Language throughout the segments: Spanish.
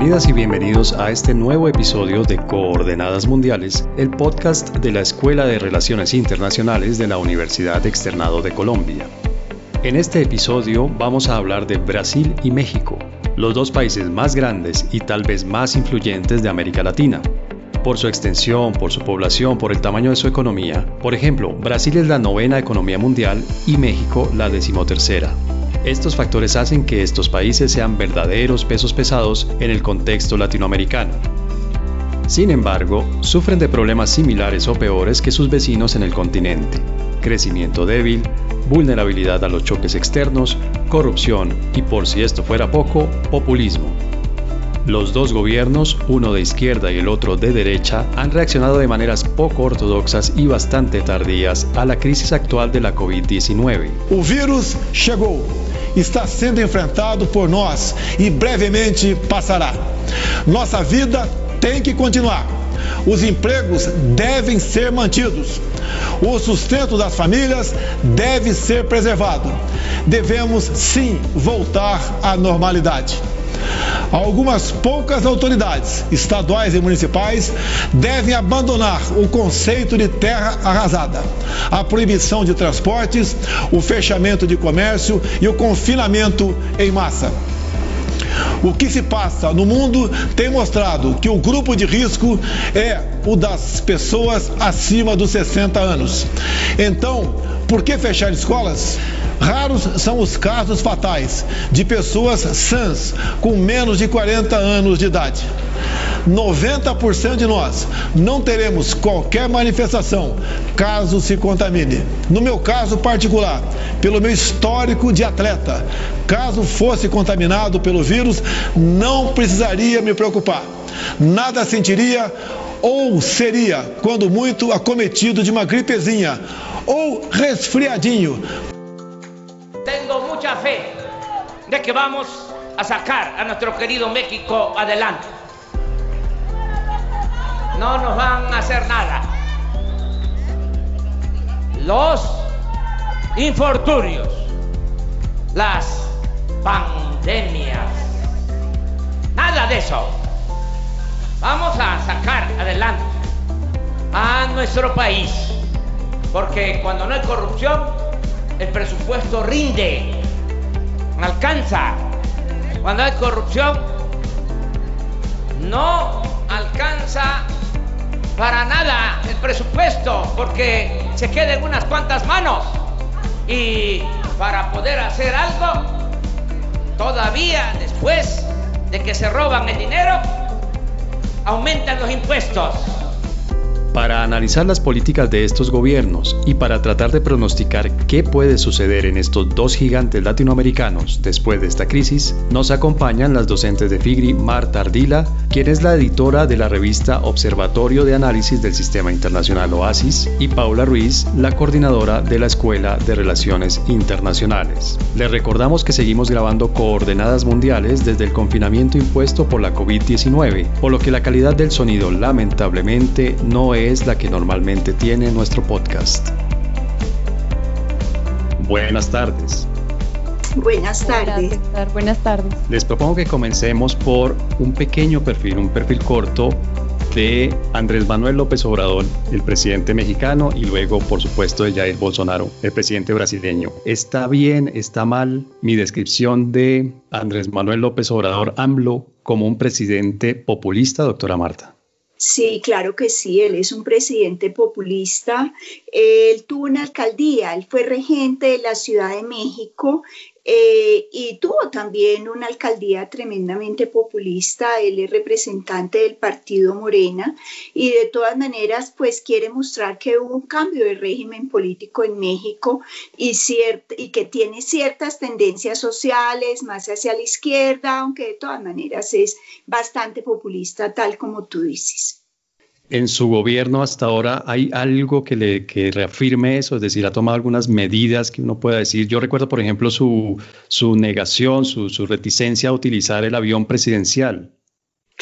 Bienvenidas y bienvenidos a este nuevo episodio de Coordenadas Mundiales, el podcast de la Escuela de Relaciones Internacionales de la Universidad Externado de Colombia. En este episodio vamos a hablar de Brasil y México, los dos países más grandes y tal vez más influyentes de América Latina. Por su extensión, por su población, por el tamaño de su economía. Por ejemplo, Brasil es la novena economía mundial y México la decimotercera. Estos factores hacen que estos países sean verdaderos pesos pesados en el contexto latinoamericano. Sin embargo, sufren de problemas similares o peores que sus vecinos en el continente. Crecimiento débil, vulnerabilidad a los choques externos, corrupción y, por si esto fuera poco, populismo. Los dos gobiernos, uno de izquierda y el otro de derecha, han reaccionado de maneras poco ortodoxas y bastante tardías a la crisis actual de la COVID-19. El virus llegó está sendo enfrentado por nós e brevemente passará. Nossa vida tem que continuar. Os empregos devem ser mantidos. O sustento das famílias deve ser preservado. Devemos sim voltar à normalidade. Algumas poucas autoridades, estaduais e municipais, devem abandonar o conceito de terra arrasada, a proibição de transportes, o fechamento de comércio e o confinamento em massa. O que se passa no mundo tem mostrado que o grupo de risco é o das pessoas acima dos 60 anos. Então, por que fechar escolas? Raros são os casos fatais de pessoas sãs com menos de 40 anos de idade. 90% de nós não teremos qualquer manifestação caso se contamine. No meu caso particular, pelo meu histórico de atleta, caso fosse contaminado pelo vírus, não precisaria me preocupar. Nada sentiria ou seria, quando muito, acometido de uma gripezinha ou resfriadinho, tengo mucha fe de que vamos a sacar a nuestro querido México adelante. No nos van a hacer nada. Los infortunios, las pandemias, nada de eso. Vamos a sacar adelante a nuestro país, porque cuando no hay corrupción, el presupuesto rinde, alcanza. Cuando hay corrupción, no alcanza para nada el presupuesto, porque se queda en unas cuantas manos. Y para poder hacer algo, todavía después de que se roban el dinero, aumentan los impuestos. Para analizar las políticas de estos gobiernos y para tratar de pronosticar qué puede suceder en estos dos gigantes latinoamericanos después de esta crisis, nos acompañan las docentes de FIGRI Marta Ardila, quien es la editora de la revista Observatorio de Análisis del Sistema Internacional OASIS, y Paula Ruiz, la coordinadora de la Escuela de Relaciones Internacionales. Les recordamos que seguimos grabando coordenadas mundiales desde el confinamiento impuesto por la COVID-19, por lo que la calidad del sonido lamentablemente no es es la que normalmente tiene nuestro podcast. Buenas tardes. Buenas tardes. Buenas tardes. Les propongo que comencemos por un pequeño perfil, un perfil corto de Andrés Manuel López Obrador, el presidente mexicano, y luego, por supuesto, de Jair Bolsonaro, el presidente brasileño. ¿Está bien, está mal mi descripción de Andrés Manuel López Obrador, AMLO, como un presidente populista, doctora Marta? Sí, claro que sí, él es un presidente populista. Él tuvo una alcaldía, él fue regente de la Ciudad de México eh, y tuvo también una alcaldía tremendamente populista, él es representante del partido Morena y de todas maneras pues quiere mostrar que hubo un cambio de régimen político en México y, y que tiene ciertas tendencias sociales más hacia la izquierda, aunque de todas maneras es bastante populista tal como tú dices en su gobierno hasta ahora hay algo que le que reafirme eso, es decir, ha tomado algunas medidas que uno pueda decir. Yo recuerdo, por ejemplo, su, su negación, su, su reticencia a utilizar el avión presidencial.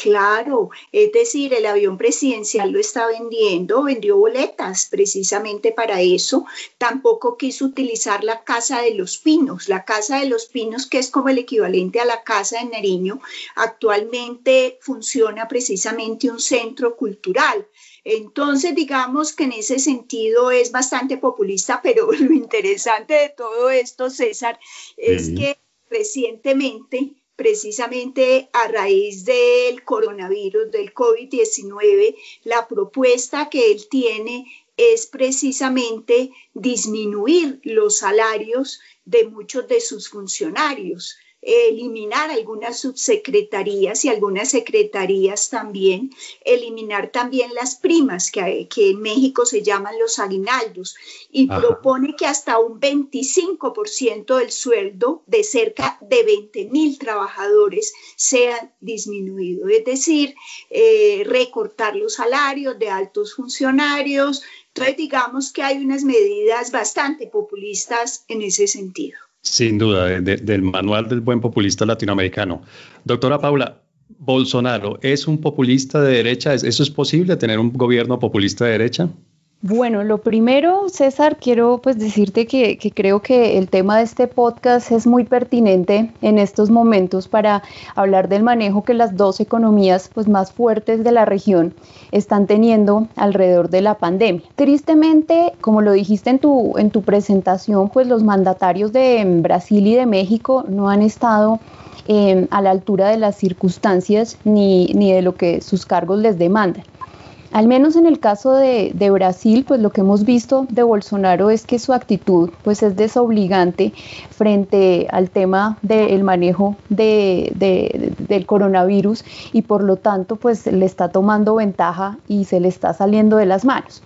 Claro, es decir, el avión presidencial lo está vendiendo, vendió boletas precisamente para eso. Tampoco quiso utilizar la Casa de los Pinos. La Casa de los Pinos, que es como el equivalente a la Casa de Nariño, actualmente funciona precisamente un centro cultural. Entonces, digamos que en ese sentido es bastante populista, pero lo interesante de todo esto, César, es que recientemente precisamente a raíz del coronavirus, del COVID-19, la propuesta que él tiene es precisamente disminuir los salarios de muchos de sus funcionarios eliminar algunas subsecretarías y algunas secretarías también, eliminar también las primas que, que en México se llaman los aguinaldos y propone que hasta un 25% del sueldo de cerca de 20 mil trabajadores sea disminuido, es decir, eh, recortar los salarios de altos funcionarios. Entonces, digamos que hay unas medidas bastante populistas en ese sentido. Sin duda, del manual del buen populista latinoamericano. Doctora Paula, ¿Bolsonaro es un populista de derecha? ¿Eso es posible, tener un gobierno populista de derecha? Bueno, lo primero, César, quiero pues decirte que, creo que el tema de este podcast es muy pertinente en estos momentos para hablar del manejo que las dos economías pues más fuertes de la región están teniendo alrededor de la pandemia. Tristemente, como lo dijiste en tu, en tu presentación, pues los mandatarios de Brasil y de México no han estado eh, a la altura de las circunstancias ni, ni de lo que sus cargos les demandan. Al menos en el caso de, Brasil, pues lo que hemos visto de Bolsonaro es que su actitud pues es desobligante frente al tema del manejo de, del coronavirus y por lo tanto pues le está tomando ventaja y se le está saliendo de las manos.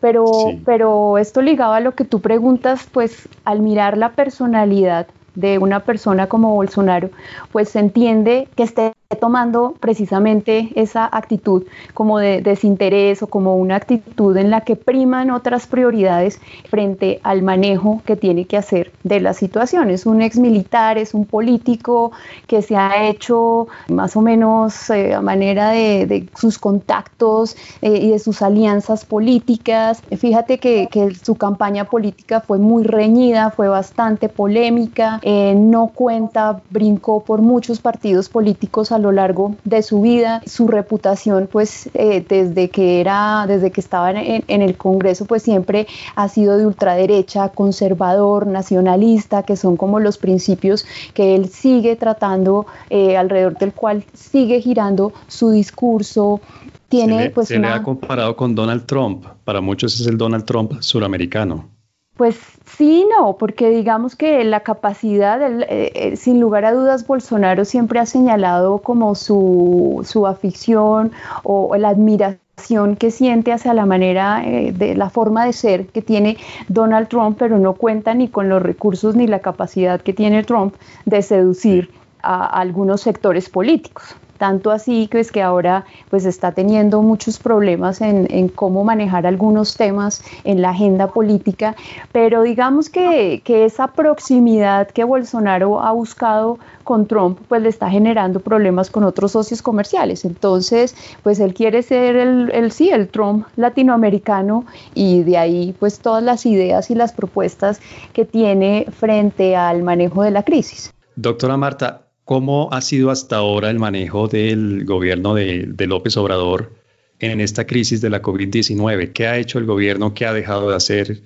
Pero, pero esto ligado a lo que tú preguntas, pues al mirar la personalidad de una persona como Bolsonaro, pues se entiende que esté tomando precisamente esa actitud como de desinterés o como una actitud en la que priman otras prioridades frente al manejo que tiene que hacer de la situación. Es un ex militar, es un político que se ha hecho más o menos eh, a manera de, sus contactos eh, y de sus alianzas políticas. Fíjate que, su campaña política fue muy reñida, fue bastante polémica, eh, no cuenta, brincó por muchos partidos políticos a lo largo de su vida. Su reputación, pues eh, desde que era, desde que estaba en, el Congreso, pues siempre ha sido de ultraderecha, conservador, nacionalista, que son como los principios que él sigue tratando, eh, alrededor del cual sigue girando su discurso, tiene se le, pues se le ha comparado con Donald Trump. Para muchos es el Donald Trump suramericano. Pues sí, no, porque digamos que la capacidad, eh, eh, sin lugar a dudas, Bolsonaro siempre ha señalado como su, su afición o, la admiración que siente hacia la manera eh, de la forma de ser que tiene Donald Trump, pero no cuenta ni con los recursos ni la capacidad que tiene Trump de seducir a algunos sectores políticos tanto así que es que ahora pues está teniendo muchos problemas en, cómo manejar algunos temas en la agenda política, pero digamos que, esa proximidad que Bolsonaro ha buscado con Trump pues le está generando problemas con otros socios comerciales, entonces pues él quiere ser el, el sí, el Trump latinoamericano y de ahí pues todas las ideas y las propuestas que tiene frente al manejo de la crisis. Doctora Marta, ¿Cómo ha sido hasta ahora el manejo del gobierno de, López Obrador en esta crisis de la COVID-19? ¿Qué ha hecho el gobierno? ¿Qué ha dejado de hacer?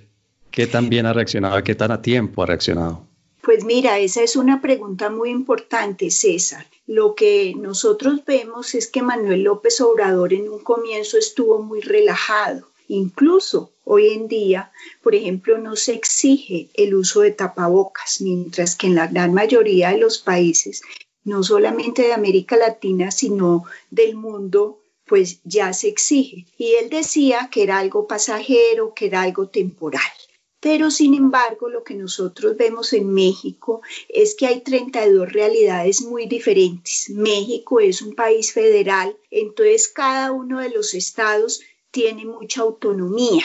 ¿Qué tan bien ha reaccionado? ¿Qué tan a tiempo ha reaccionado? Pues mira, esa es una pregunta muy importante, César. Lo que nosotros vemos es que Manuel López Obrador en un comienzo estuvo muy relajado. Incluso hoy en día, por ejemplo, no se exige el uso de tapabocas, mientras que en la gran mayoría de los países, no solamente de América Latina, sino del mundo, pues ya se exige. Y él decía que era algo pasajero, que era algo temporal. Pero sin embargo, lo que nosotros vemos en México es que hay 32 realidades muy diferentes. México es un país federal, entonces cada uno de los estados tiene mucha autonomía.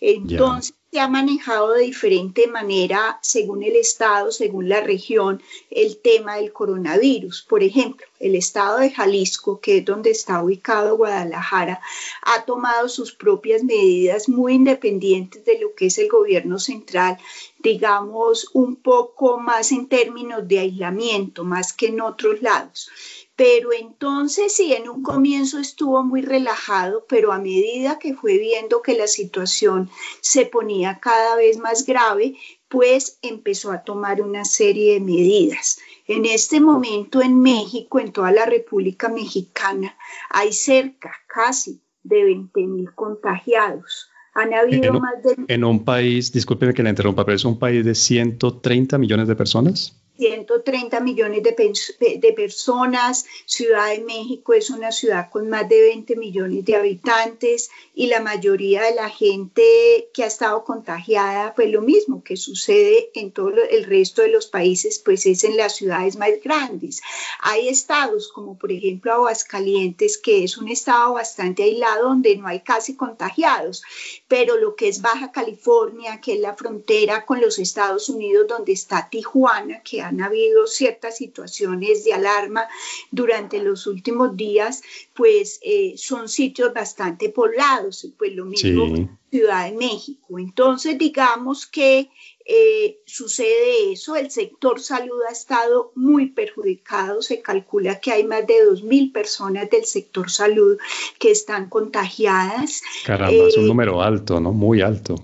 Entonces, se ha manejado de diferente manera según el estado, según la región, el tema del coronavirus. Por ejemplo, el estado de Jalisco, que es donde está ubicado Guadalajara, ha tomado sus propias medidas muy independientes de lo que es el gobierno central, digamos, un poco más en términos de aislamiento, más que en otros lados. Pero entonces sí, en un comienzo estuvo muy relajado, pero a medida que fue viendo que la situación se ponía cada vez más grave, pues empezó a tomar una serie de medidas. En este momento en México, en toda la República Mexicana, hay cerca casi de 20 mil contagiados. Han habido más de... En un país, discúlpeme que la interrumpa, pero es un país de 130 millones de personas. 130 millones de, personas. Ciudad de México es una ciudad con más de 20 millones de habitantes y la mayoría de la gente que ha estado contagiada, pues lo mismo que sucede en todo el resto de los países, pues es en las ciudades más grandes. Hay estados como por ejemplo Aguascalientes, que es un estado bastante aislado donde no hay casi contagiados, pero lo que es Baja California, que es la frontera con los Estados Unidos, donde está Tijuana, que han habido ciertas situaciones de alarma durante los últimos días, pues eh, son sitios bastante poblados, pues lo mismo Ciudad de México. Entonces, digamos que eh, sucede eso, el sector salud ha estado muy perjudicado, se calcula que hay más de 2.000 personas del sector salud que están contagiadas. Caramba, es un eh, número alto, ¿no? Muy alto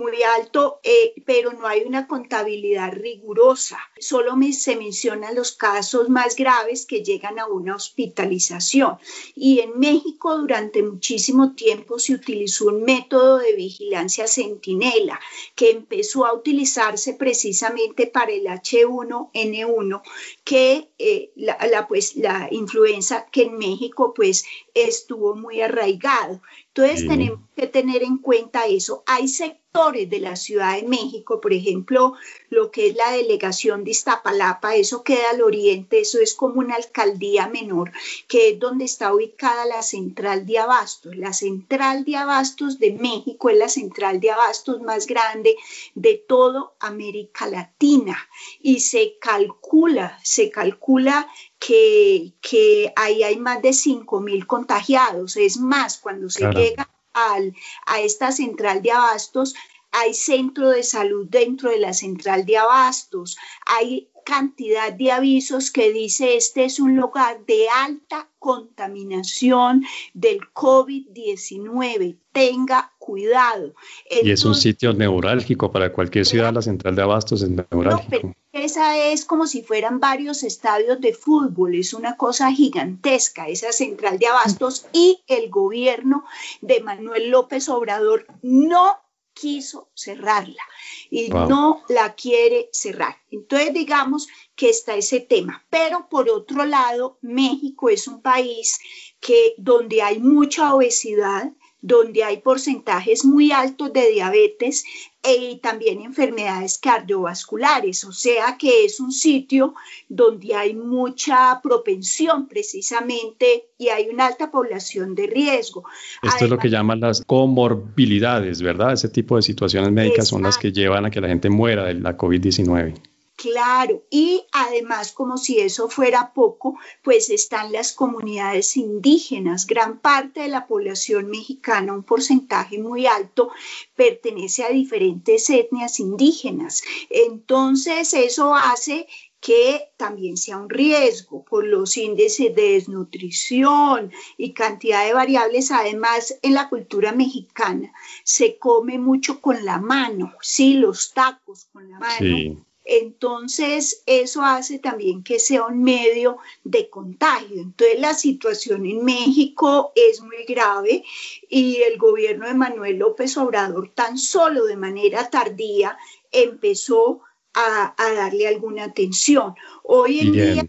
muy alto, eh, pero no hay una contabilidad rigurosa. Solo se mencionan los casos más graves que llegan a una hospitalización. Y en México durante muchísimo tiempo se utilizó un método de vigilancia centinela que empezó a utilizarse precisamente para el H1N1, que eh, la, pues, la influenza que en México pues estuvo muy arraigado. Entonces tenemos que tener en cuenta eso. Hay sectores de la Ciudad de México, por ejemplo, lo que es la delegación de Iztapalapa, eso queda al oriente, eso es como una alcaldía menor, que es donde está ubicada la central de abastos. La central de abastos de México es la central de abastos más grande de toda América Latina y se calcula, se calcula que, que ahí hay más de 5 mil contagiados. Es más, cuando se llega al, a esta central de abastos, hay centro de salud dentro de la central de abastos, hay cantidad de avisos que dice este es un lugar de alta contaminación del COVID-19. Tenga cuidado. y es un sitio neurálgico para cualquier ciudad, la central de abastos es neurálgico. Esa es como si fueran varios estadios de fútbol, es una cosa gigantesca, esa central de abastos y el gobierno de Manuel López Obrador no quiso cerrarla y no la quiere cerrar. Entonces digamos que está ese tema. Pero por otro lado, México es un país que donde hay mucha obesidad, donde hay porcentajes muy altos de diabetes y también enfermedades cardiovasculares, o sea que es un sitio donde hay mucha propensión precisamente y hay una alta población de riesgo. Esto es lo que llaman las comorbilidades, ¿verdad? Ese tipo de situaciones médicas son las que llevan a que la gente muera de la COVID-19. Claro, y además, como si eso fuera poco, pues están las comunidades indígenas. Gran parte de la población mexicana, un porcentaje muy alto, pertenece a diferentes etnias indígenas. Entonces, eso hace que también sea un riesgo por los índices de desnutrición y cantidad de variables. Además, en la cultura mexicana se come mucho con la mano, sí, los tacos con la mano. Entonces, eso hace también que sea un medio de contagio. Entonces, la situación en México es muy grave y el gobierno de Manuel López Obrador tan solo de manera tardía empezó a, darle alguna atención. Hoy en día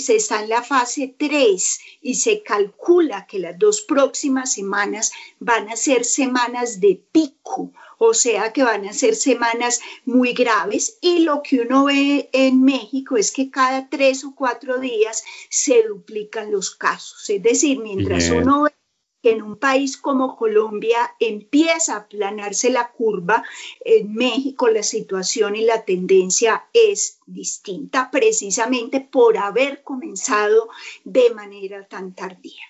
se está en la fase 3 y se calcula que las dos próximas semanas van a ser semanas de pico o sea que van a ser semanas muy graves. Y lo que uno ve en México es que cada tres o cuatro días se duplican los casos, es decir, mientras uno ve que en un país como Colombia empieza a aplanarse la curva, en México la situación y la tendencia es distinta precisamente por haber comenzado de manera tan tardía.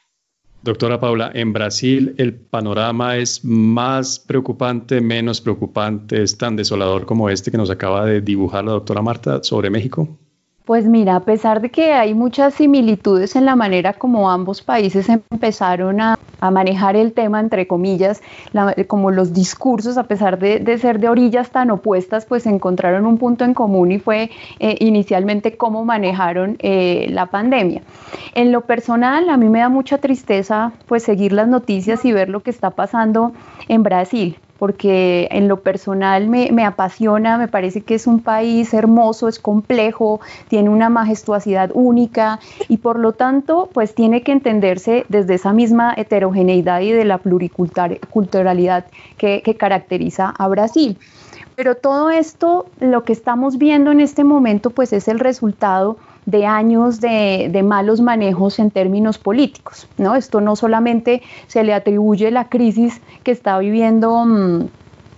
Doctora Paula, en Brasil el panorama es más preocupante, menos preocupante, es tan desolador como este que nos acaba de dibujar la doctora Marta sobre México. Pues mira, a pesar de que hay muchas similitudes en la manera como ambos países empezaron a, manejar el tema, entre comillas, como los discursos, a pesar de, ser de orillas tan opuestas, pues encontraron un punto en común y fue eh, inicialmente cómo manejaron eh, la pandemia. En lo personal, a mí me da mucha tristeza pues seguir las noticias y ver lo que está pasando en Brasil porque en lo personal me, apasiona, me parece que es un país hermoso, es complejo, tiene una majestuosidad única y por lo tanto pues tiene que entenderse desde esa misma heterogeneidad y de la pluriculturalidad que, que caracteriza a Brasil. Pero todo esto, lo que estamos viendo en este momento, pues es el resultado de años de, malos manejos en términos políticos. ¿no? Esto no solamente se le atribuye la crisis que está viviendo mm,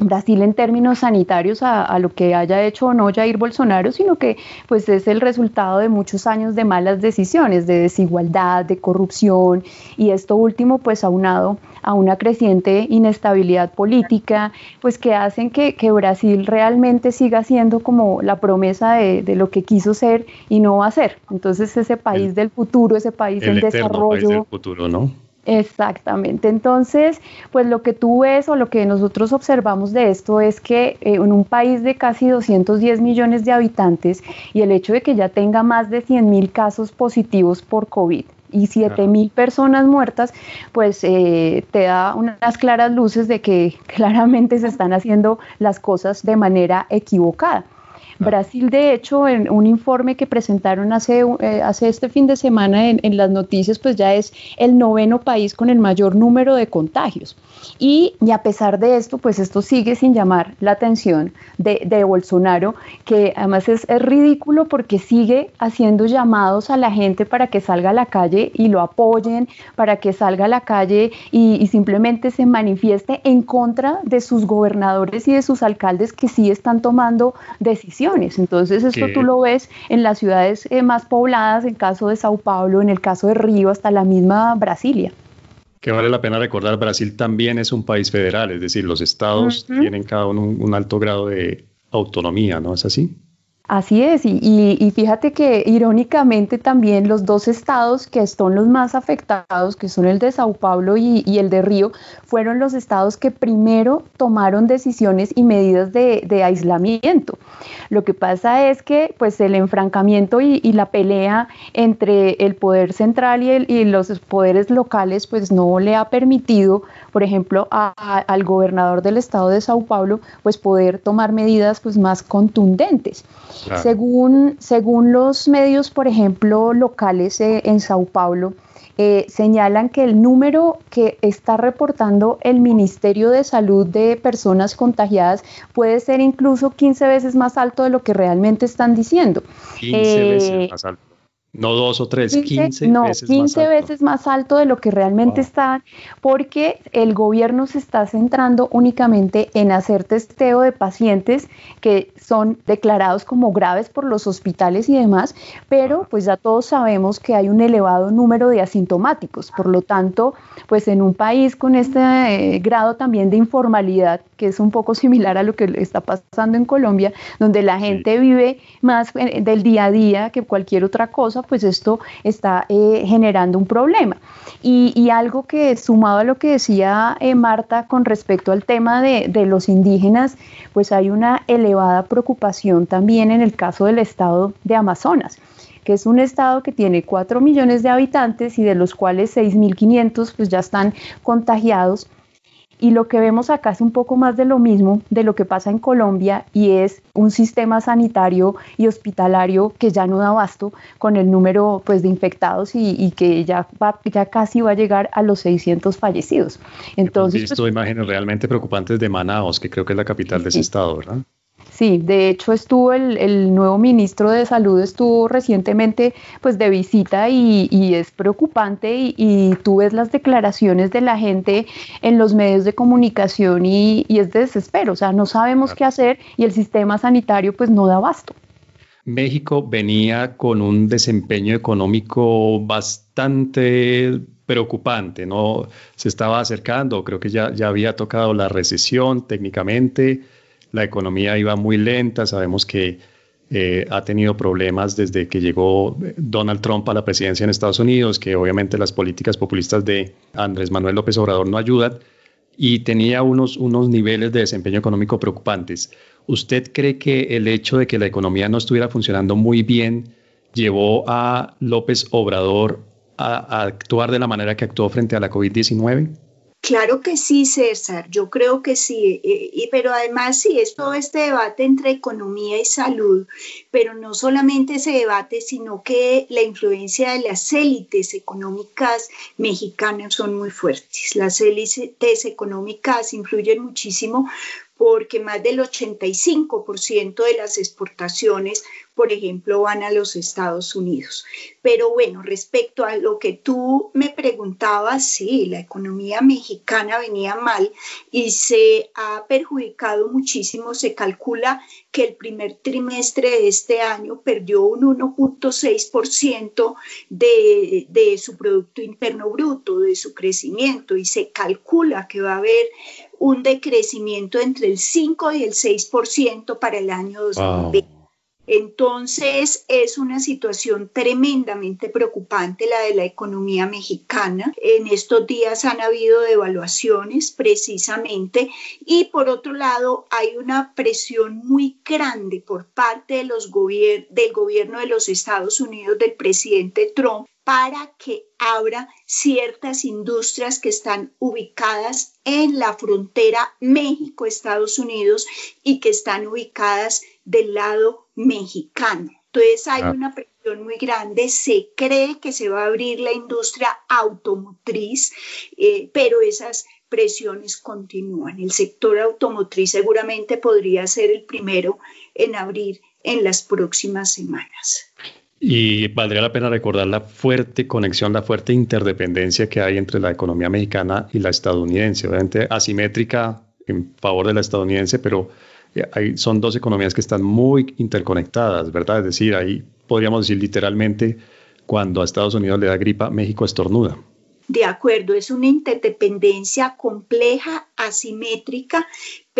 Brasil en términos sanitarios a, lo que haya hecho o no Jair Bolsonaro, sino que pues es el resultado de muchos años de malas decisiones, de desigualdad, de corrupción y esto último pues aunado a una creciente inestabilidad política, pues que hacen que, Brasil realmente siga siendo como la promesa de, lo que quiso ser y no va a ser. Entonces ese país del futuro, ese país en desarrollo. País del futuro, ¿no? Exactamente. Entonces, pues lo que tú ves o lo que nosotros observamos de esto es que eh, en un país de casi 210 millones de habitantes y el hecho de que ya tenga más de 100 mil casos positivos por COVID y 7 mil personas muertas, pues eh, te da unas claras luces de que claramente se están haciendo las cosas de manera equivocada. Brasil, de hecho, en un informe que presentaron hace, eh, hace este fin de semana en, las noticias, pues ya es el noveno país con el mayor número de contagios. Y, a pesar de esto, pues esto sigue sin llamar la atención de, Bolsonaro, que además es, ridículo porque sigue haciendo llamados a la gente para que salga a la calle y lo apoyen, para que salga a la calle y, y simplemente se manifieste en contra de sus gobernadores y de sus alcaldes que sí están tomando decisiones entonces esto tú lo ves en las ciudades eh, más pobladas, en el caso de Sao Paulo, en el caso de Río, hasta la misma Brasilia. Que vale la pena recordar, Brasil también es un país federal, es decir, los estados tienen cada uno un alto grado de autonomía, ¿no es así? Así es, y, fíjate que irónicamente también los dos estados que son los más afectados, que son el de Sao Paulo y, el de Río, fueron los estados que primero tomaron decisiones y medidas de, aislamiento. Lo que pasa es que pues el enfrancamiento y, la pelea entre el poder central y, los poderes locales pues no le ha permitido, por ejemplo, al gobernador del estado de Sao Paulo pues poder tomar medidas pues más contundentes. Según, según los medios, por ejemplo, locales eh, en Sao Paulo, eh, señalan que el número que está reportando el Ministerio de Salud de personas contagiadas puede ser incluso 15 veces más alto de lo que realmente están diciendo. 15 veces eh, más alto. No dos o tres, 15, no, veces 15 veces más alto de lo que realmente está, porque el gobierno se está centrando únicamente en hacer testeo de pacientes que son declarados como graves por los hospitales y demás, pero pues ya todos sabemos que hay un elevado número de asintomáticos. Por lo tanto, pues en un país con este eh, grado también de informalidad, que es un poco similar a lo que está pasando en Colombia, donde la gente vive más eh, del día a día que cualquier otra cosa, pues esto está eh, generando un problema. Y, algo que sumado a lo que decía eh, Marta con respecto al tema de, los indígenas, pues hay una elevada preocupación también en el caso del estado de Amazonas que es un estado que tiene 4 millones de habitantes y de los cuales 6.500 pues ya están contagiados y lo que vemos acá es un poco más de lo mismo de lo que pasa en Colombia y es un sistema sanitario y hospitalario que ya no da abasto con el número pues, de infectados y, que ya, ya casi va a llegar a los 600 fallecidos. Entonces, Hemos visto pues, imágenes realmente preocupantes de Manaos, que creo que es la capital de ese estado, ¿verdad? Sí, de hecho estuvo el, nuevo ministro de Salud, estuvo recientemente pues de visita y, es preocupante y, tú ves las declaraciones de la gente en los medios de comunicación y, es de desespero, o sea, no sabemos qué hacer y el sistema sanitario pues no da abasto. México venía con un desempeño económico bastante preocupante, ¿no? Se estaba acercando, creo que ya, ya había tocado la recesión técnicamente, la economía iba muy lenta, sabemos que eh, ha tenido problemas desde que llegó Donald Trump a la presidencia en Estados Unidos, que obviamente las políticas populistas de Andrés Manuel López Obrador no ayudan, y tenía unos, unos niveles de desempeño económico preocupantes. ¿Usted cree que el hecho de que la economía no estuviera funcionando muy bien llevó a López Obrador a actuar de la manera que actuó frente a la COVID-19? Claro que sí, César, yo creo que sí, eh, y, pero además sí, es todo este debate entre economía y salud, pero no solamente ese debate, sino que la influencia de las élites económicas mexicanas son muy fuertes. Las élites económicas influyen muchísimo porque más del 85% de las exportaciones, por ejemplo, van a los Estados Unidos. Pero bueno, respecto a lo que tú me preguntabas, sí, la economía mexicana venía mal y se ha perjudicado muchísimo. Se calcula que el primer trimestre de este año perdió un 1.6% de, de su Producto Interno Bruto, de su crecimiento, y se calcula que va a haber un decrecimiento entre el 5 y el 6% para el año 2020. Entonces es una situación tremendamente preocupante la de la economía mexicana. En estos días han habido devaluaciones precisamente y por otro lado hay una presión muy grande por parte de los del gobierno de los Estados Unidos del presidente Trump para que abra ciertas industrias que están ubicadas en la frontera México-Estados Unidos y que están ubicadas del lado mexicano. Entonces hay ah. una presión muy grande, se cree que se va a abrir la industria automotriz, eh, pero esas presiones continúan. El sector automotriz seguramente podría ser el primero en abrir en las próximas semanas. Y valdría la pena recordar la fuerte conexión, la fuerte interdependencia que hay entre la economía mexicana y la estadounidense, obviamente asimétrica en favor de la estadounidense, pero eh, son dos economías que están muy interconectadas, ¿verdad? Es decir, ahí podríamos decir literalmente, cuando a Estados Unidos le da gripa, México estornuda. De acuerdo, es una interdependencia compleja, asimétrica,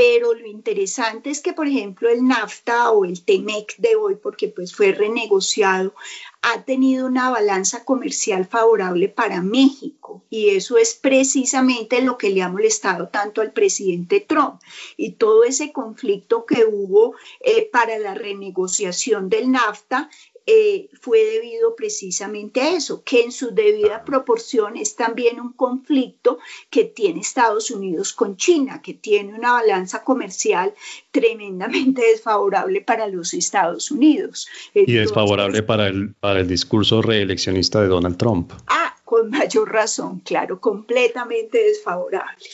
pero lo interesante es que, por ejemplo, el NAFTA o el TEMEC de hoy, porque pues fue renegociado, ha tenido una balanza comercial favorable para México. Y eso es precisamente lo que le ha molestado tanto al presidente Trump. Y todo ese conflicto que hubo eh, para la renegociación del NAFTA eh, fue debido precisamente a eso, que en su debida proporción es también un conflicto que tiene Estados Unidos con China, que tiene una balanza comercial tremendamente desfavorable para los Estados Unidos. y desfavorable para el, para el discurso reeleccionista de Donald Trump. Ah, con mayor razón, claro, completamente desfavorable.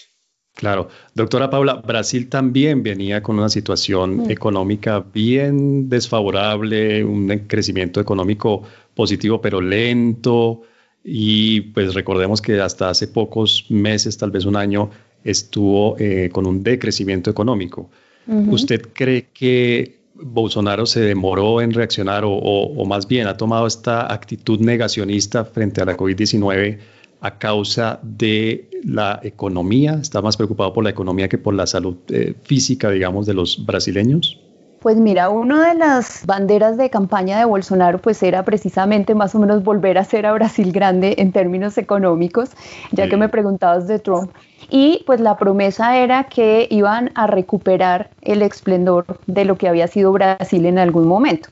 Claro. Doctora Paula, Brasil también venía con una situación mm. económica bien desfavorable, un crecimiento económico positivo pero lento y pues recordemos que hasta hace pocos meses, tal vez un año, estuvo eh, con un decrecimiento económico. ¿Usted cree que Bolsonaro se demoró en reaccionar o, o más bien ha tomado esta actitud negacionista frente a la COVID-19? A causa de la economía? ¿Está más preocupado por la economía que por la salud eh, física, digamos, de los brasileños? Pues mira, una de las banderas de campaña de Bolsonaro pues era precisamente más o menos volver a ser a Brasil grande en términos económicos, ya que me preguntabas de Trump. Y pues la promesa era que iban a recuperar el esplendor de lo que había sido Brasil en algún momento.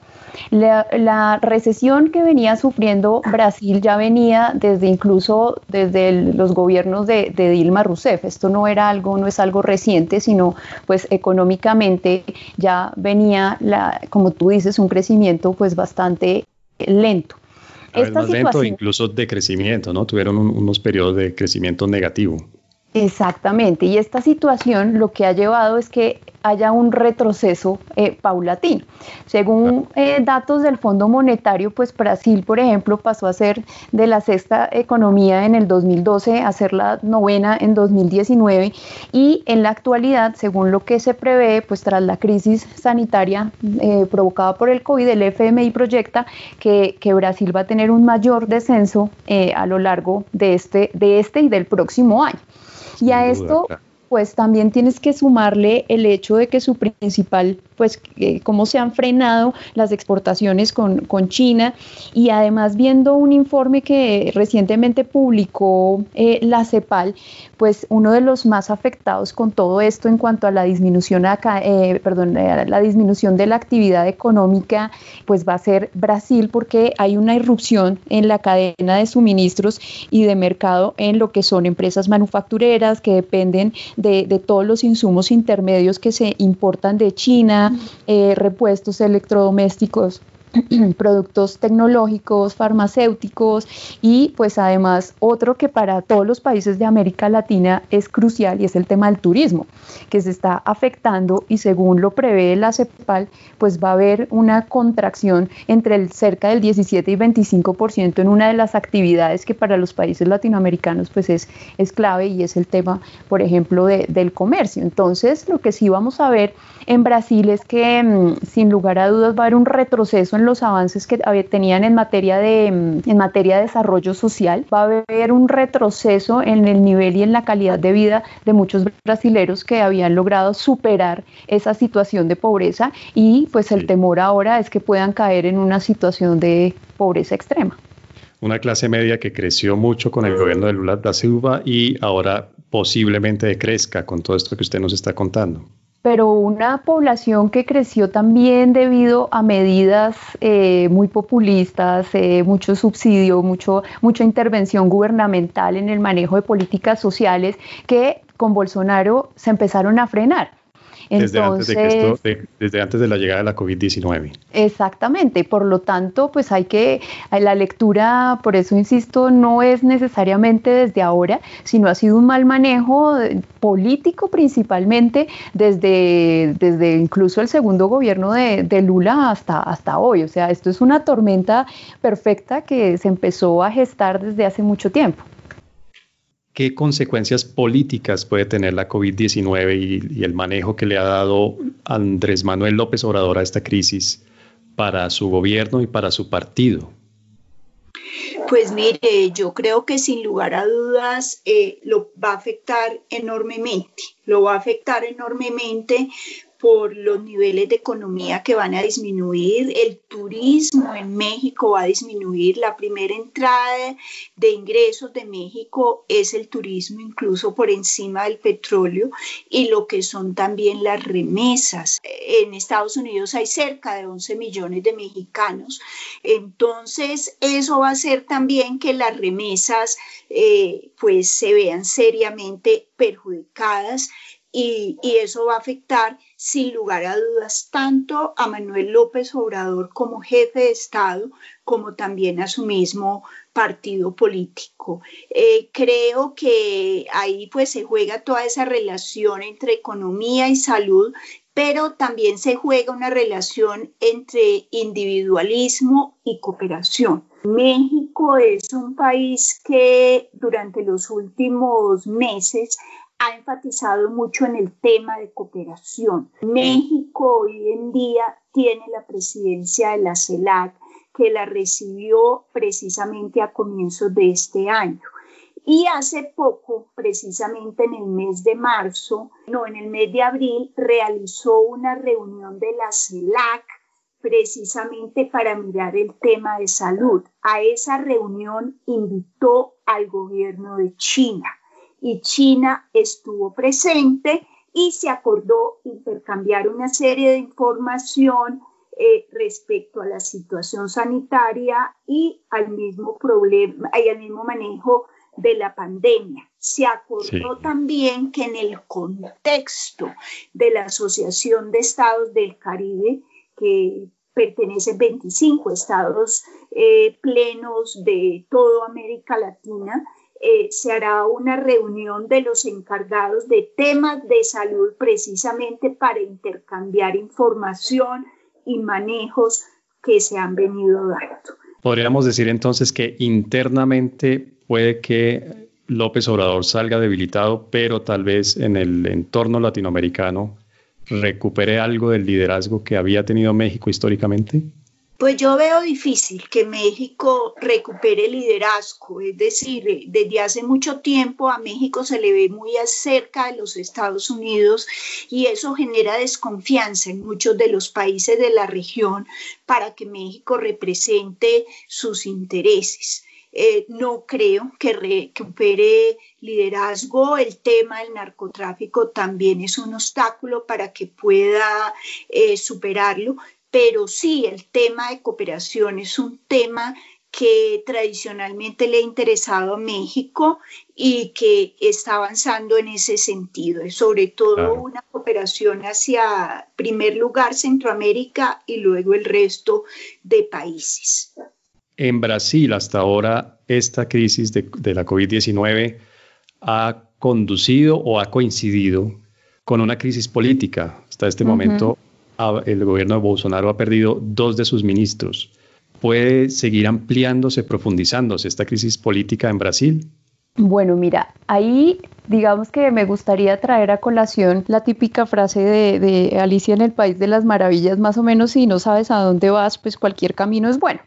La, recesión que venía sufriendo Brasil ya venía desde incluso desde los gobiernos de, Dilma Rousseff. Esto no era algo, no es algo reciente, sino pues económicamente ya venía, la, como tú dices, un crecimiento pues bastante lento. Esta más lento, incluso de crecimiento, ¿no? Tuvieron unos periodos de crecimiento negativo. Exactamente, y esta situación lo que ha llevado es que haya un retroceso eh, paulatino. Según eh, datos del Fondo Monetario, pues Brasil, por ejemplo, pasó a ser de la sexta economía en el 2012 a ser la novena en 2019 y en la actualidad, según lo que se prevé, pues tras la crisis sanitaria eh, provocada por el COVID, el FMI proyecta que, que, Brasil va a tener un mayor descenso a lo largo de este, de este y del próximo año. Y a esto pues también tienes que sumarle el hecho de que su principal, pues eh, cómo se han frenado las exportaciones con, con, China. Y además viendo un informe que recientemente publicó eh, la CEPAL, pues uno de los más afectados con todo esto en cuanto a la disminución, eh, perdón, la disminución de la actividad económica, pues va a ser Brasil porque hay una irrupción en la cadena de suministros y de mercado en lo que son empresas manufactureras que dependen de, todos los insumos intermedios que se importan de China, eh, repuestos electrodomésticos productos tecnológicos, farmacéuticos y pues además otro que para todos los países de América Latina es crucial y es el tema del turismo, que se está afectando y según lo prevé la CEPAL, pues va a haber una contracción entre el cerca del 17 y 25% en una de las actividades que para los países latinoamericanos pues es, es clave y es el tema, por ejemplo, de, del comercio. Entonces, lo que sí vamos a ver en Brasil es que mm, sin lugar a dudas va a haber un retroceso en los avances que tenían en materia, de, mm, en materia de desarrollo social, va a haber un retroceso en el nivel y en la calidad de vida de muchos brasileros que habían logrado superar esa situación de pobreza y pues el temor ahora es que puedan caer en una situación de pobreza extrema. Una clase media que creció mucho con el gobierno de Lula da Silva y ahora posiblemente decrezca con todo esto que usted nos está contando pero una población que creció también debido a medidas eh, muy populistas, eh, mucho subsidio, mucho, mucha intervención gubernamental en el manejo de políticas sociales que con Bolsonaro se empezaron a frenar. Desde, antes de desde antes de la llegada de la COVID-19. Exactamente, por lo tanto, pues hay que, la lectura, por eso insisto, no es necesariamente desde ahora, sino ha sido un mal manejo político principalmente desde, desde incluso el segundo gobierno de, de Lula hasta, hasta hoy. O sea, esto es una tormenta perfecta que se empezó a gestar desde hace mucho tiempo. ¿Qué consecuencias políticas puede tener la COVID-19 y, el manejo que le ha dado Andrés Manuel López Obrador a esta crisis para su gobierno y para su partido? Pues mire, yo creo que sin lugar a dudas eh, lo va a afectar enormemente, lo va a afectar enormemente por los niveles de economía que van a disminuir, el turismo en México va a disminuir, la primera entrada de ingresos de México es el turismo incluso por encima del petróleo y lo que son también las remesas. En Estados Unidos hay cerca de 11 millones de mexicanos, entonces eso va a hacer también que las remesas eh, pues se vean seriamente perjudicadas y, eso va a afectar sin lugar a dudas tanto a Manuel López Obrador como jefe de Estado, como también a su mismo partido político. Eh, creo que ahí pues se juega toda esa relación entre economía y salud, pero también se juega una relación entre individualismo y cooperación. México es un país que durante los últimos meses ha enfatizado mucho en el tema de cooperación. México hoy en día tiene la presidencia de la CELAC, que la recibió precisamente a comienzos de este año. Y hace poco, precisamente en el mes de marzo, no, en el mes de abril, realizó una reunión de la CELAC precisamente para mirar el tema de salud. A esa reunión invitó al gobierno de China y China estuvo presente y se acordó intercambiar una serie de información eh, respecto a la situación sanitaria y al mismo problema y al mismo manejo de la pandemia. Se acordó también que en el contexto de la Asociación de Estados del Caribe, que pertenece 25 estados eh, plenos de toda América Latina, eh, se hará una reunión de los encargados de temas de salud precisamente para intercambiar información y manejos que se han venido dando. Podríamos decir entonces que internamente puede que López Obrador salga debilitado, pero tal vez en el entorno latinoamericano recupere algo del liderazgo que había tenido México históricamente? Pues yo veo difícil que México recupere liderazgo, es decir, desde hace mucho tiempo a México se le ve muy cerca de los Estados Unidos y eso genera desconfianza en muchos de los países de la región para que México represente sus intereses. Eh, no creo que recupere liderazgo. El tema del narcotráfico también es un obstáculo para que pueda eh, superarlo, pero sí el tema de cooperación es un tema que tradicionalmente le ha interesado a México y que está avanzando en ese sentido, es sobre todo una cooperación hacia, primer lugar, Centroamérica y luego el resto de países. En Brasil, hasta ahora, esta crisis de, la COVID-19 ha conducido o ha coincidido con una crisis política. Hasta este momento, el gobierno de Bolsonaro ha perdido dos de sus ministros. ¿Puede seguir ampliándose, profundizándose esta crisis política en Brasil? Bueno, mira, ahí digamos que me gustaría traer a colación la típica frase de, de Alicia en el País de las Maravillas, más o menos, si no sabes a dónde vas, pues cualquier camino es bueno.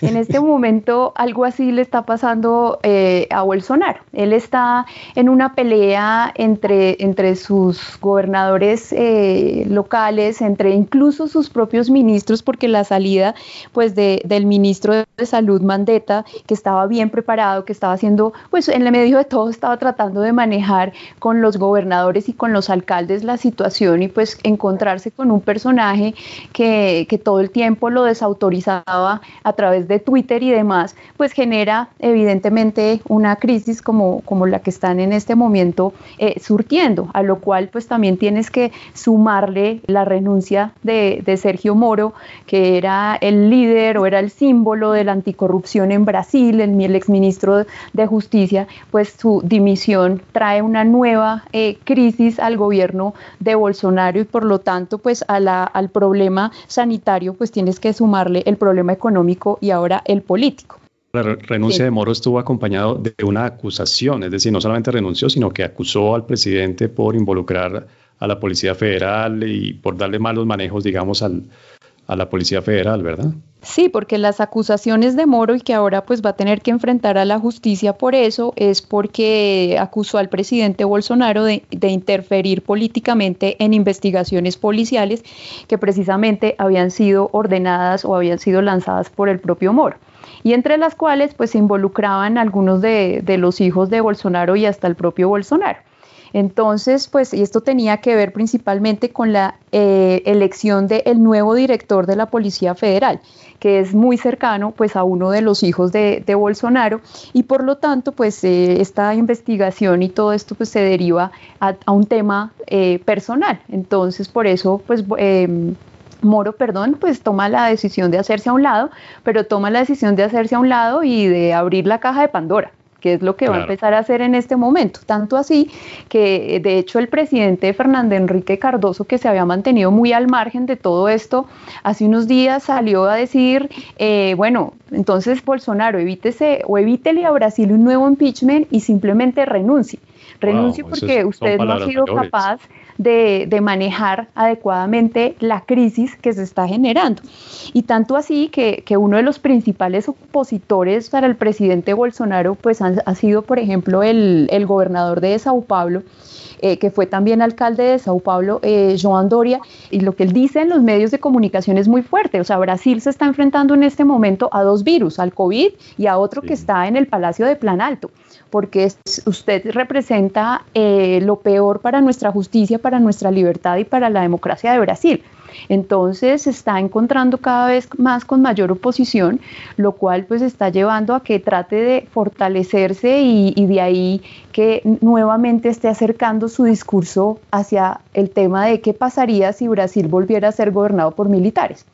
En este momento algo así le está pasando eh, a Bolsonaro. Él está en una pelea entre, entre sus gobernadores eh, locales, entre incluso sus propios ministros, porque la salida pues, del ministro de Salud, Mandetta, que estaba bien preparado, que estaba haciendo, pues en el medio de todo estaba tratando de manejar con los gobernadores y con los alcaldes la situación y pues encontrarse con un personaje que, que todo el tiempo lo desautorizaba a través de Twitter y demás, pues genera evidentemente una crisis como, como la que están en este momento eh, surtiendo, a lo cual pues también tienes que sumarle la renuncia de, Sergio Moro, que era el líder o era el símbolo de la anticorrupción en Brasil, el, el exministro de Justicia, pues su dimisión trae una nueva eh, crisis al gobierno de Bolsonaro y por lo tanto pues al problema sanitario pues tienes que sumarle el problema económico y ahora el político. La renuncia de Moro estuvo acompañado de una acusación, es decir, no solamente renunció, sino que acusó al presidente por involucrar a la Policía Federal y por darle malos manejos, digamos, al, a la Policía Federal, ¿verdad? Sí, porque las acusaciones de Moro y que ahora pues va a tener que enfrentar a la justicia por eso es porque acusó al presidente Bolsonaro de, interferir políticamente en investigaciones policiales que precisamente habían sido ordenadas o habían sido lanzadas por el propio Moro y entre las cuales pues se involucraban algunos de los hijos de Bolsonaro y hasta el propio Bolsonaro. Entonces, pues, y esto tenía que ver principalmente con la eh, elección del nuevo director de la Policía Federal, que es muy cercano pues a uno de los hijos de, Bolsonaro y por lo tanto pues eh, esta investigación y todo esto pues se deriva a, un tema eh, personal. Entonces por eso pues em, Moro, perdón, pues toma la decisión de hacerse a un lado, pero toma la decisión de hacerse a un lado y de abrir la caja de Pandora que es lo que va a empezar a hacer en este momento. Tanto así que, de hecho, el presidente Fernando Enrique Cardoso, que se había mantenido muy al margen de todo esto, hace unos días salió a decir, eh, bueno, entonces Bolsonaro, evítese o evítele a Brasil un nuevo impeachment y simplemente renuncie. Renuncie porque usted no ha sido capaz de, manejar adecuadamente la crisis que se está generando. Y tanto así que, uno de los principales opositores para el presidente Bolsonaro pues ha, sido, por ejemplo, el, gobernador de Sao Paulo, eh, que fue también alcalde de Sao Paulo, eh, Joan Doria, y lo que él dice en los medios de comunicación es muy fuerte. O sea, Brasil se está enfrentando en este momento a dos virus, al COVID y a otro que está en el Palacio de Plan Alto porque usted representa eh, lo peor para nuestra justicia, para nuestra libertad y para la democracia de Brasil. Entonces se está encontrando cada vez más con mayor oposición, lo cual pues está llevando a que trate de fortalecerse y, y de ahí que nuevamente esté acercando su discurso hacia el tema de qué pasaría si Brasil volviera a ser gobernado por militares.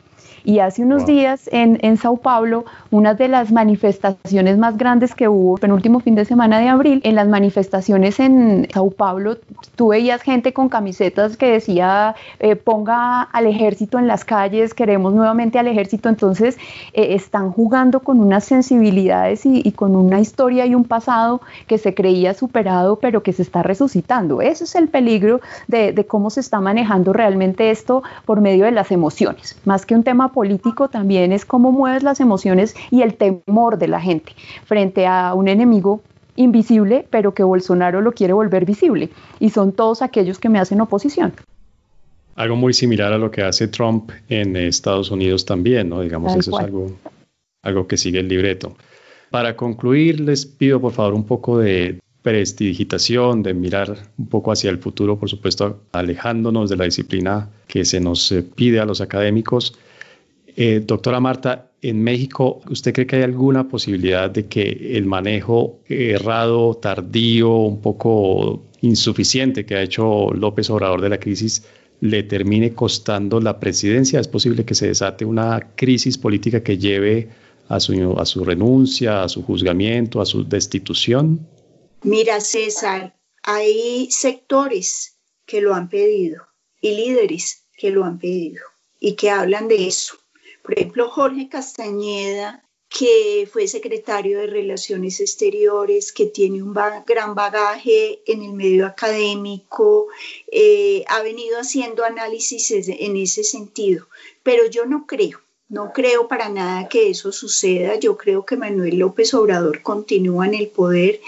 Y hace unos días en, en Sao Paulo, una de las manifestaciones más grandes que hubo, en el último fin de semana de abril, en las manifestaciones en Sao Paulo, tú veías gente con camisetas que decía eh, ponga al ejército en las calles, queremos nuevamente al ejército. Entonces, eh, están jugando con unas sensibilidades y, con una historia y un pasado que se creía superado, pero que se está resucitando. Ese es el peligro de, de cómo se está manejando realmente esto por medio de las emociones. Más que un tema político, también es cómo mueves las emociones y el temor de la gente frente a un enemigo invisible, pero que Bolsonaro lo quiere volver visible. Y son todos aquellos que me hacen oposición. Algo muy similar a lo que hace Trump en Estados Unidos también, ¿no? Digamos, eso es algo, algo que sigue el libreto. Para concluir, les pido por favor un poco de prestidigitación, de mirar un poco hacia el futuro, por supuesto, alejándonos de la disciplina que se nos eh, pide a los académicos. Eh, doctora Marta, en México, ¿usted cree que hay alguna posibilidad de que el manejo errado, tardío, un poco insuficiente que ha hecho López Obrador de la crisis le termine costando la presidencia? ¿Es posible que se desate una crisis política que lleve a su, a su renuncia, a su juzgamiento, a su destitución? Mira, César, hay sectores que lo han pedido y líderes que lo han pedido y que hablan de eso. Por ejemplo, Jorge Castañeda, que fue secretario de Relaciones Exteriores, que tiene un gran bagaje en el medio académico, eh, ha venido haciendo análisis en ese sentido. Pero yo no creo, no creo para nada que eso suceda. Yo creo que Manuel López Obrador continúa en el poder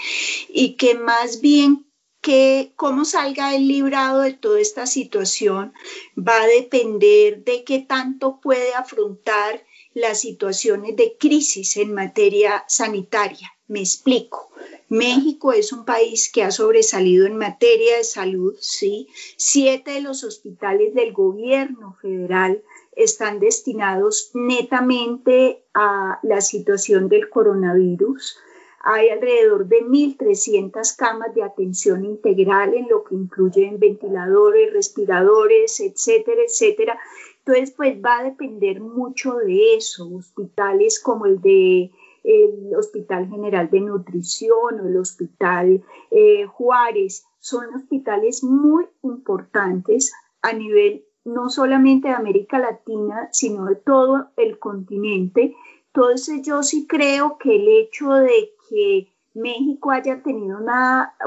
y que más bien que cómo salga el librado de toda esta situación va a depender de qué tanto puede afrontar las situaciones de crisis en materia sanitaria. Me explico. México es un país que ha sobresalido en materia de salud, sí. Siete de los hospitales del gobierno federal están destinados netamente a la situación del coronavirus. Hay alrededor de 1.300 camas de atención integral en lo que incluyen ventiladores, respiradores, etcétera, etcétera. Entonces, pues va a depender mucho de eso. Hospitales como el de Hospital General de Nutrición o el Hospital eh, Juárez son hospitales muy importantes a nivel no solamente de América Latina, sino de todo el continente entonces yo sí creo que el hecho de que México haya tenido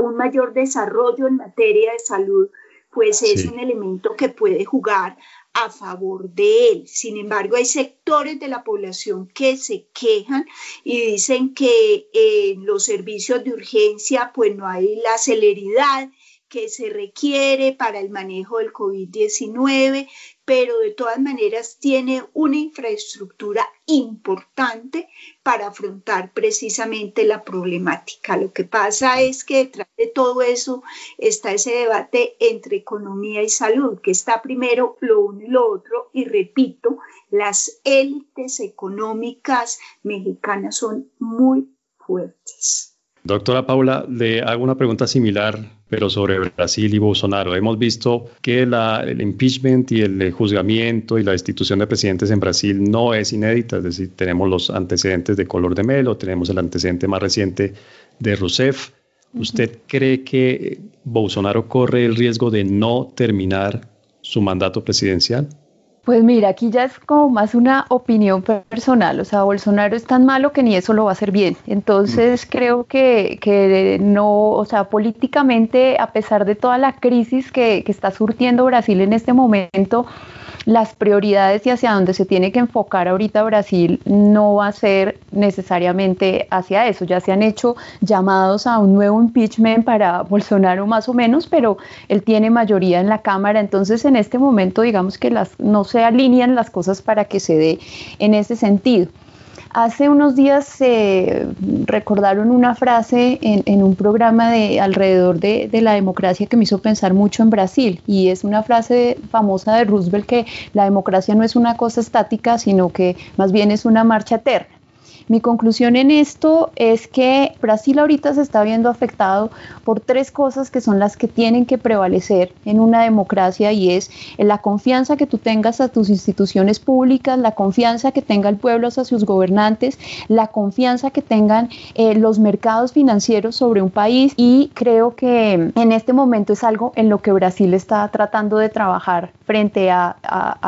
un mayor desarrollo en materia de salud, pues es un elemento que puede jugar a favor de él. Sin embargo, hay sectores de la población que se quejan y dicen que en los servicios de urgencia pues no hay la celeridad que se requiere para el manejo del COVID-19, pero de todas maneras tiene una infraestructura importante para afrontar precisamente la problemática. Lo que pasa es que detrás de todo eso está ese debate entre economía y salud, que está primero lo uno y lo otro, y repito, las élites económicas mexicanas son muy fuertes. Doctora Paula, le hago una pregunta similar, pero sobre Brasil y Bolsonaro. Hemos visto que el impeachment y el juzgamiento y la destitución de presidentes en Brasil no es inédita, es decir, tenemos los antecedentes de Color de Melo, tenemos el antecedente más reciente de Rousseff. ¿Usted cree que Bolsonaro corre el riesgo de no terminar su mandato presidencial? Pues mira, aquí ya es como más una opinión personal, o sea, Bolsonaro es tan malo que ni eso lo va a hacer bien. Entonces mm. creo que, que no, o sea, políticamente, a pesar de toda la crisis que, que está surtiendo Brasil en este momento, las prioridades y hacia dónde se tiene que enfocar ahorita Brasil no va a ser necesariamente hacia eso. Ya se han hecho llamados a un nuevo impeachment para Bolsonaro más o menos, pero él tiene mayoría en la Cámara, entonces en este momento digamos que las, no se alinean las cosas para que se dé en ese sentido. Hace unos días se recordaron una frase en, un programa de alrededor de, la democracia que me hizo pensar mucho en Brasil y es una frase famosa de Roosevelt que la democracia no es una cosa estática, sino que más bien es una marcha eterna. Mi conclusión en esto es que Brasil ahorita se está viendo afectado por tres cosas que son las que tienen que prevalecer en una democracia y es la confianza que tú tengas a tus instituciones públicas, la confianza que tenga el pueblo hacia sus gobernantes, la confianza que tengan eh, los mercados financieros sobre un país y creo que en este momento es algo en lo que Brasil está tratando de trabajar frente a,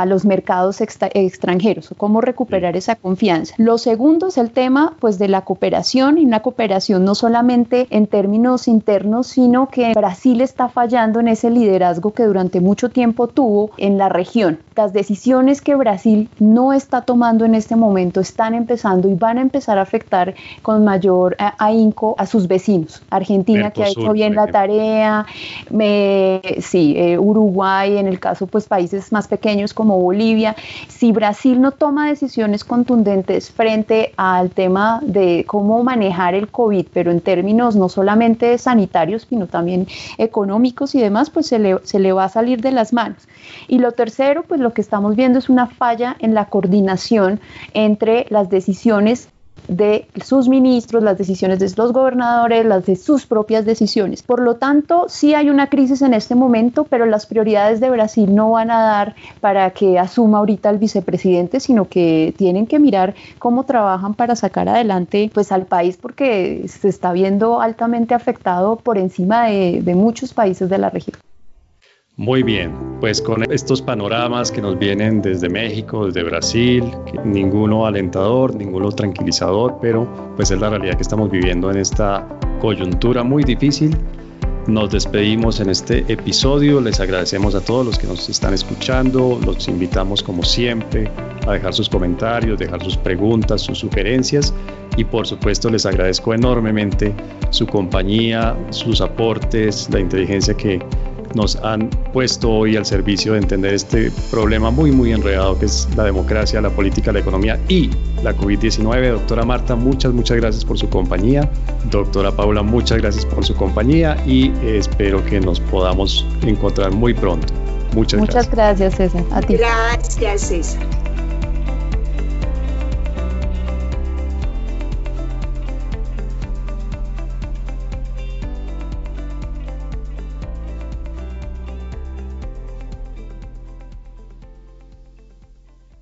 los mercados extranjeros, cómo recuperar esa confianza. Lo segundo es el tema pues de la cooperación y una cooperación no solamente en términos internos, sino que Brasil está fallando en ese liderazgo que durante mucho tiempo tuvo en la región. Las decisiones que Brasil no está tomando en este momento están empezando y van a empezar a afectar con mayor eh, ahínco a sus vecinos. Argentina que ha hecho bien la tarea, me, sí, eh, Uruguay, en el caso pues países más pequeños como Bolivia. Si Brasil no toma decisiones contundentes frente a al tema de cómo manejar el COVID, pero en términos no solamente sanitarios, sino también económicos y demás, pues se le, se le va a salir de las manos. Y lo tercero, pues lo que estamos viendo es una falla en la coordinación entre las decisiones de sus ministros, las decisiones de los gobernadores, las de sus propias decisiones. Por lo tanto, sí hay una crisis en este momento, pero las prioridades de Brasil no van a dar para que asuma ahorita el vicepresidente, sino que tienen que mirar cómo trabajan para sacar adelante pues al país porque se está viendo altamente afectado por encima de, de muchos países de la región. Muy bien, pues con estos panoramas que nos vienen desde México, desde Brasil, ninguno alentador, ninguno tranquilizador, pero pues es la realidad que estamos viviendo en esta coyuntura muy difícil. Nos despedimos en este episodio, les agradecemos a todos los que nos están escuchando, los invitamos como siempre a dejar sus comentarios, dejar sus preguntas, sus sugerencias. Y por supuesto les agradezco enormemente su compañía, sus aportes, la inteligencia que nos han puesto hoy al servicio de entender este problema muy, muy enredado que es la democracia, la política, la economía y la COVID-19. Doctora Marta, muchas, muchas gracias por su compañía. Doctora Paula, muchas gracias por su compañía y espero que nos podamos encontrar muy pronto. Muchas, muchas gracias. gracias, César. A ti. Gracias, César.